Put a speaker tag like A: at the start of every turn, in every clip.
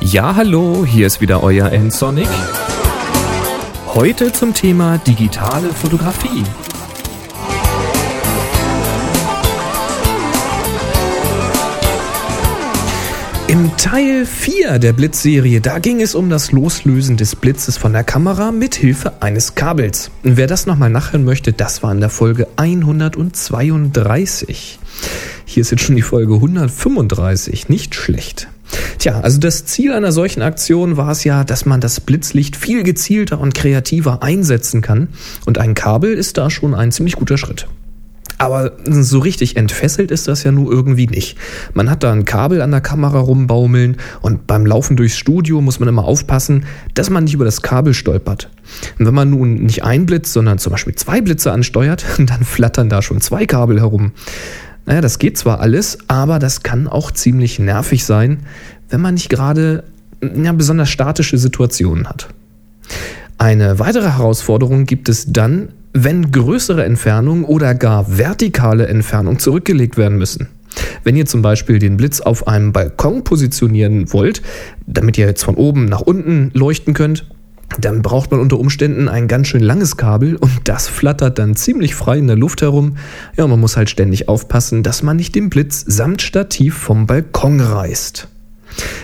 A: Ja, hallo, hier ist wieder euer N-Sonic. Heute zum Thema digitale Fotografie. Im Teil 4 der Blitzserie, da ging es um das Loslösen des Blitzes von der Kamera mit Hilfe eines Kabels. Wer das nochmal nachhören möchte, das war in der Folge 132. Hier ist jetzt schon die Folge 135, nicht schlecht. Tja, also das Ziel einer solchen Aktion war es ja, dass man das Blitzlicht viel gezielter und kreativer einsetzen kann. Und ein Kabel ist da schon ein ziemlich guter Schritt. Aber so richtig entfesselt ist das ja nur irgendwie nicht. Man hat da ein Kabel an der Kamera rumbaumeln und beim Laufen durchs Studio muss man immer aufpassen, dass man nicht über das Kabel stolpert. Und wenn man nun nicht ein Blitz, sondern zum Beispiel zwei Blitze ansteuert, dann flattern da schon zwei Kabel herum. Naja, das geht zwar alles, aber das kann auch ziemlich nervig sein, wenn man nicht gerade ja, besonders statische Situationen hat. Eine weitere Herausforderung gibt es dann, wenn größere Entfernungen oder gar vertikale Entfernungen zurückgelegt werden müssen. Wenn ihr zum Beispiel den Blitz auf einem Balkon positionieren wollt, damit ihr jetzt von oben nach unten leuchten könnt, dann braucht man unter Umständen ein ganz schön langes Kabel und das flattert dann ziemlich frei in der Luft herum. Ja, man muss halt ständig aufpassen, dass man nicht den Blitz samt Stativ vom Balkon reißt.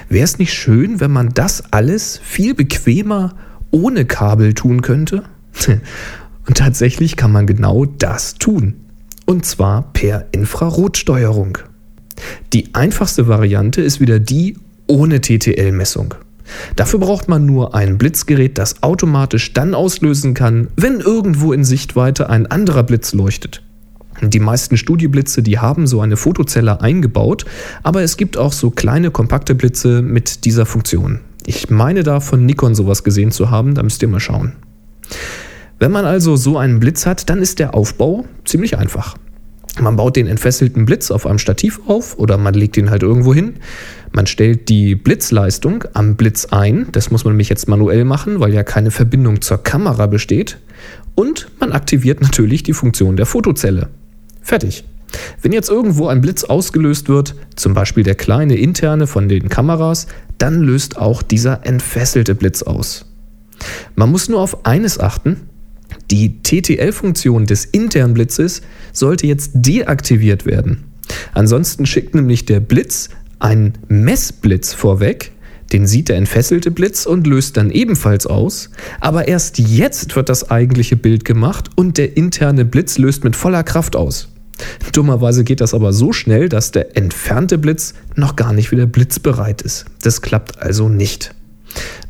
A: Wäre es nicht schön, wenn man das alles viel bequemer ohne Kabel tun könnte? Und tatsächlich kann man genau das tun. Und zwar per Infrarotsteuerung. Die einfachste Variante ist wieder die ohne TTL-Messung. Dafür braucht man nur ein Blitzgerät, das automatisch dann auslösen kann, wenn irgendwo in Sichtweite ein anderer Blitz leuchtet. Die meisten Studioblitze, die haben so eine Fotozelle eingebaut, aber es gibt auch so kleine kompakte Blitze mit dieser Funktion. Ich meine da von Nikon sowas gesehen zu haben, da müsst ihr mal schauen. Wenn man also so einen Blitz hat, dann ist der Aufbau ziemlich einfach. Man baut den entfesselten Blitz auf einem Stativ auf oder man legt ihn halt irgendwo hin. Man stellt die Blitzleistung am Blitz ein. Das muss man nämlich jetzt manuell machen, weil ja keine Verbindung zur Kamera besteht. Und man aktiviert natürlich die Funktion der Fotozelle. Fertig. Wenn jetzt irgendwo ein Blitz ausgelöst wird, zum Beispiel der kleine interne von den Kameras, dann löst auch dieser entfesselte Blitz aus. Man muss nur auf eines achten, die TTL-Funktion des internen Blitzes sollte jetzt deaktiviert werden. Ansonsten schickt nämlich der Blitz einen Messblitz vorweg, den sieht der entfesselte Blitz und löst dann ebenfalls aus. Aber erst jetzt wird das eigentliche Bild gemacht und der interne Blitz löst mit voller Kraft aus. Dummerweise geht das aber so schnell, dass der entfernte Blitz noch gar nicht wieder blitzbereit ist. Das klappt also nicht.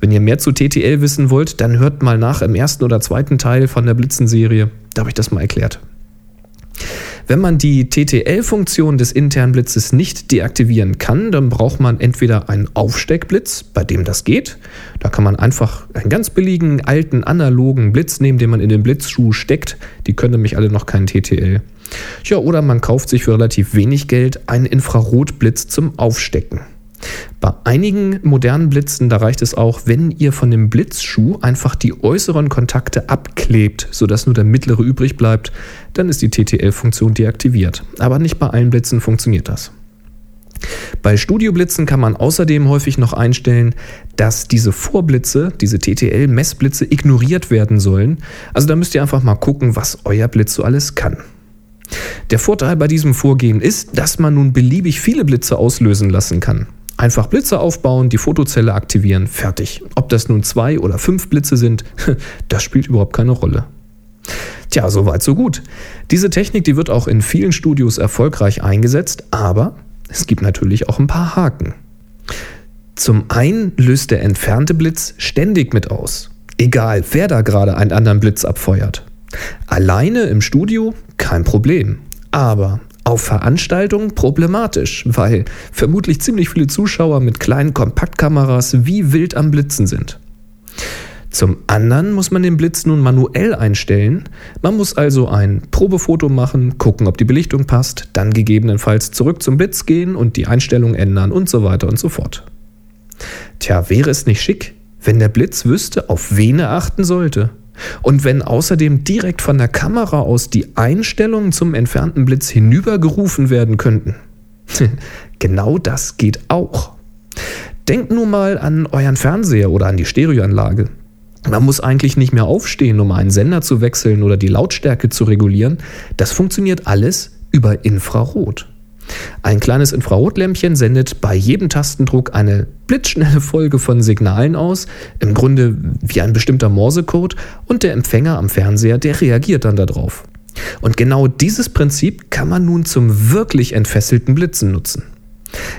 A: Wenn ihr mehr zu TTL wissen wollt, dann hört mal nach im ersten oder zweiten Teil von der Blitzenserie. Da habe ich das mal erklärt. Wenn man die TTL-Funktion des internen Blitzes nicht deaktivieren kann, dann braucht man entweder einen Aufsteckblitz, bei dem das geht. Da kann man einfach einen ganz billigen, alten, analogen Blitz nehmen, den man in den Blitzschuh steckt. Die können nämlich alle noch keinen TTL. Ja, oder man kauft sich für relativ wenig Geld einen Infrarotblitz zum Aufstecken. Bei einigen modernen Blitzen, da reicht es auch, wenn ihr von dem Blitzschuh einfach die äußeren Kontakte abklebt, sodass nur der mittlere übrig bleibt, dann ist die TTL-Funktion deaktiviert. Aber nicht bei allen Blitzen funktioniert das. Bei Studioblitzen kann man außerdem häufig noch einstellen, dass diese Vorblitze, diese TTL-Messblitze ignoriert werden sollen. Also da müsst ihr einfach mal gucken, was euer Blitz so alles kann. Der Vorteil bei diesem Vorgehen ist, dass man nun beliebig viele Blitze auslösen lassen kann. Einfach Blitze aufbauen, die Fotozelle aktivieren, fertig. Ob das nun zwei oder fünf Blitze sind, das spielt überhaupt keine Rolle. Tja, soweit so gut. Diese Technik, die wird auch in vielen Studios erfolgreich eingesetzt, aber es gibt natürlich auch ein paar Haken. Zum einen löst der entfernte Blitz ständig mit aus. Egal, wer da gerade einen anderen Blitz abfeuert. Alleine im Studio kein Problem. Aber auf Veranstaltungen problematisch, weil vermutlich ziemlich viele Zuschauer mit kleinen Kompaktkameras wie wild am Blitzen sind. Zum anderen muss man den Blitz nun manuell einstellen. Man muss also ein Probefoto machen, gucken, ob die Belichtung passt, dann gegebenenfalls zurück zum Blitz gehen und die Einstellung ändern und so weiter und so fort. Tja, wäre es nicht schick, wenn der Blitz wüsste, auf wen er achten sollte? Und wenn außerdem direkt von der Kamera aus die Einstellungen zum entfernten Blitz hinübergerufen werden könnten, genau das geht auch. Denkt nur mal an euren Fernseher oder an die Stereoanlage. Man muss eigentlich nicht mehr aufstehen, um einen Sender zu wechseln oder die Lautstärke zu regulieren. Das funktioniert alles über Infrarot. Ein kleines Infrarotlämpchen sendet bei jedem Tastendruck eine blitzschnelle Folge von Signalen aus, im Grunde wie ein bestimmter Morsecode, und der Empfänger am Fernseher, der reagiert dann darauf. Und genau dieses Prinzip kann man nun zum wirklich entfesselten Blitzen nutzen.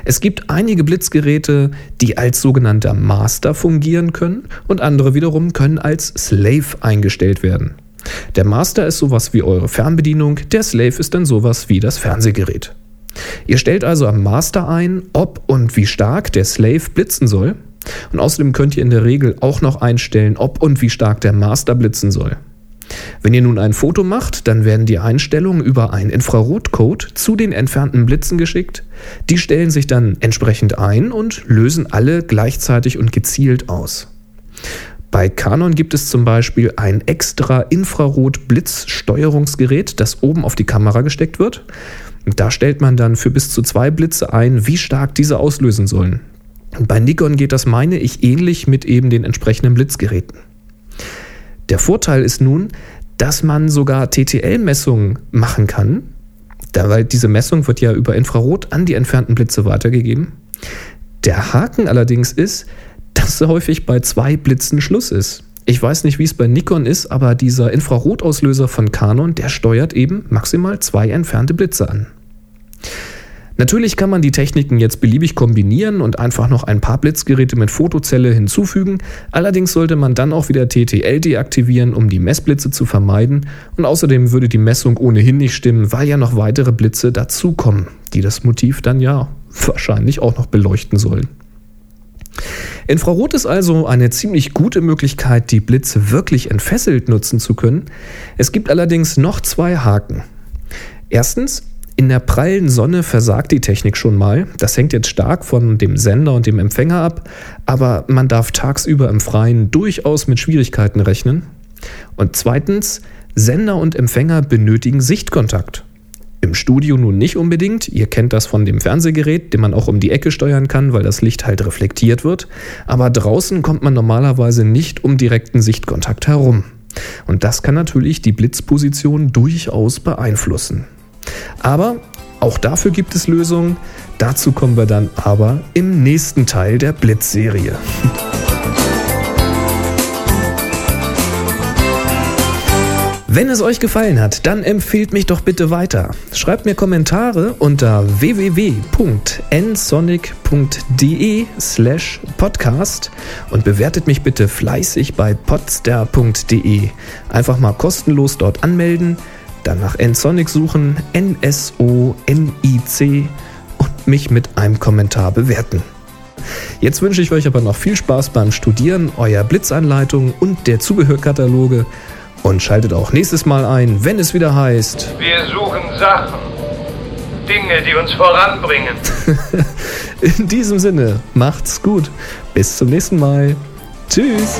A: Es gibt einige Blitzgeräte, die als sogenannter Master fungieren können und andere wiederum können als Slave eingestellt werden. Der Master ist sowas wie eure Fernbedienung, der Slave ist dann sowas wie das Fernsehgerät. Ihr stellt also am Master ein, ob und wie stark der Slave blitzen soll. Und außerdem könnt ihr in der Regel auch noch einstellen, ob und wie stark der Master blitzen soll. Wenn ihr nun ein Foto macht, dann werden die Einstellungen über einen Infrarotcode zu den entfernten Blitzen geschickt. Die stellen sich dann entsprechend ein und lösen alle gleichzeitig und gezielt aus. Bei Canon gibt es zum Beispiel ein extra Infrarot-Blitzsteuerungsgerät, das oben auf die Kamera gesteckt wird. Da stellt man dann für bis zu zwei Blitze ein, wie stark diese auslösen sollen. Bei Nikon geht das, meine ich, ähnlich mit eben den entsprechenden Blitzgeräten. Der Vorteil ist nun, dass man sogar TTL-Messungen machen kann, weil diese Messung wird ja über Infrarot an die entfernten Blitze weitergegeben. Der Haken allerdings ist, dass häufig bei zwei Blitzen Schluss ist. Ich weiß nicht, wie es bei Nikon ist, aber dieser Infrarotauslöser von Canon, der steuert eben maximal zwei entfernte Blitze an. Natürlich kann man die Techniken jetzt beliebig kombinieren und einfach noch ein paar Blitzgeräte mit Fotozelle hinzufügen, allerdings sollte man dann auch wieder TTL deaktivieren, um die Messblitze zu vermeiden und außerdem würde die Messung ohnehin nicht stimmen, weil ja noch weitere Blitze dazukommen, die das Motiv dann ja wahrscheinlich auch noch beleuchten sollen. Infrarot ist also eine ziemlich gute Möglichkeit, die Blitze wirklich entfesselt nutzen zu können. Es gibt allerdings noch zwei Haken. Erstens, in der prallen Sonne versagt die Technik schon mal. Das hängt jetzt stark von dem Sender und dem Empfänger ab, aber man darf tagsüber im Freien durchaus mit Schwierigkeiten rechnen. Und zweitens, Sender und Empfänger benötigen Sichtkontakt. Im Studio nun nicht unbedingt. Ihr kennt das von dem Fernsehgerät, den man auch um die Ecke steuern kann, weil das Licht halt reflektiert wird. Aber draußen kommt man normalerweise nicht um direkten Sichtkontakt herum. Und das kann natürlich die Blitzposition durchaus beeinflussen. Aber auch dafür gibt es Lösungen. Dazu kommen wir dann aber im nächsten Teil der Blitzserie. Wenn es euch gefallen hat, dann empfehlt mich doch bitte weiter. Schreibt mir Kommentare unter www.nsonic.de slash podcast und bewertet mich bitte fleißig bei podster.de. Einfach mal kostenlos dort anmelden dann nach nsonic suchen, N-S-O-N-I-C und mich mit einem Kommentar bewerten. Jetzt wünsche ich euch aber noch viel Spaß beim Studieren eurer Blitzanleitung und der Zubehörkataloge und schaltet auch nächstes Mal ein, wenn es wieder heißt.
B: Wir suchen Sachen, Dinge, die uns voranbringen.
A: In diesem Sinne, macht's gut. Bis zum nächsten Mal. Tschüss.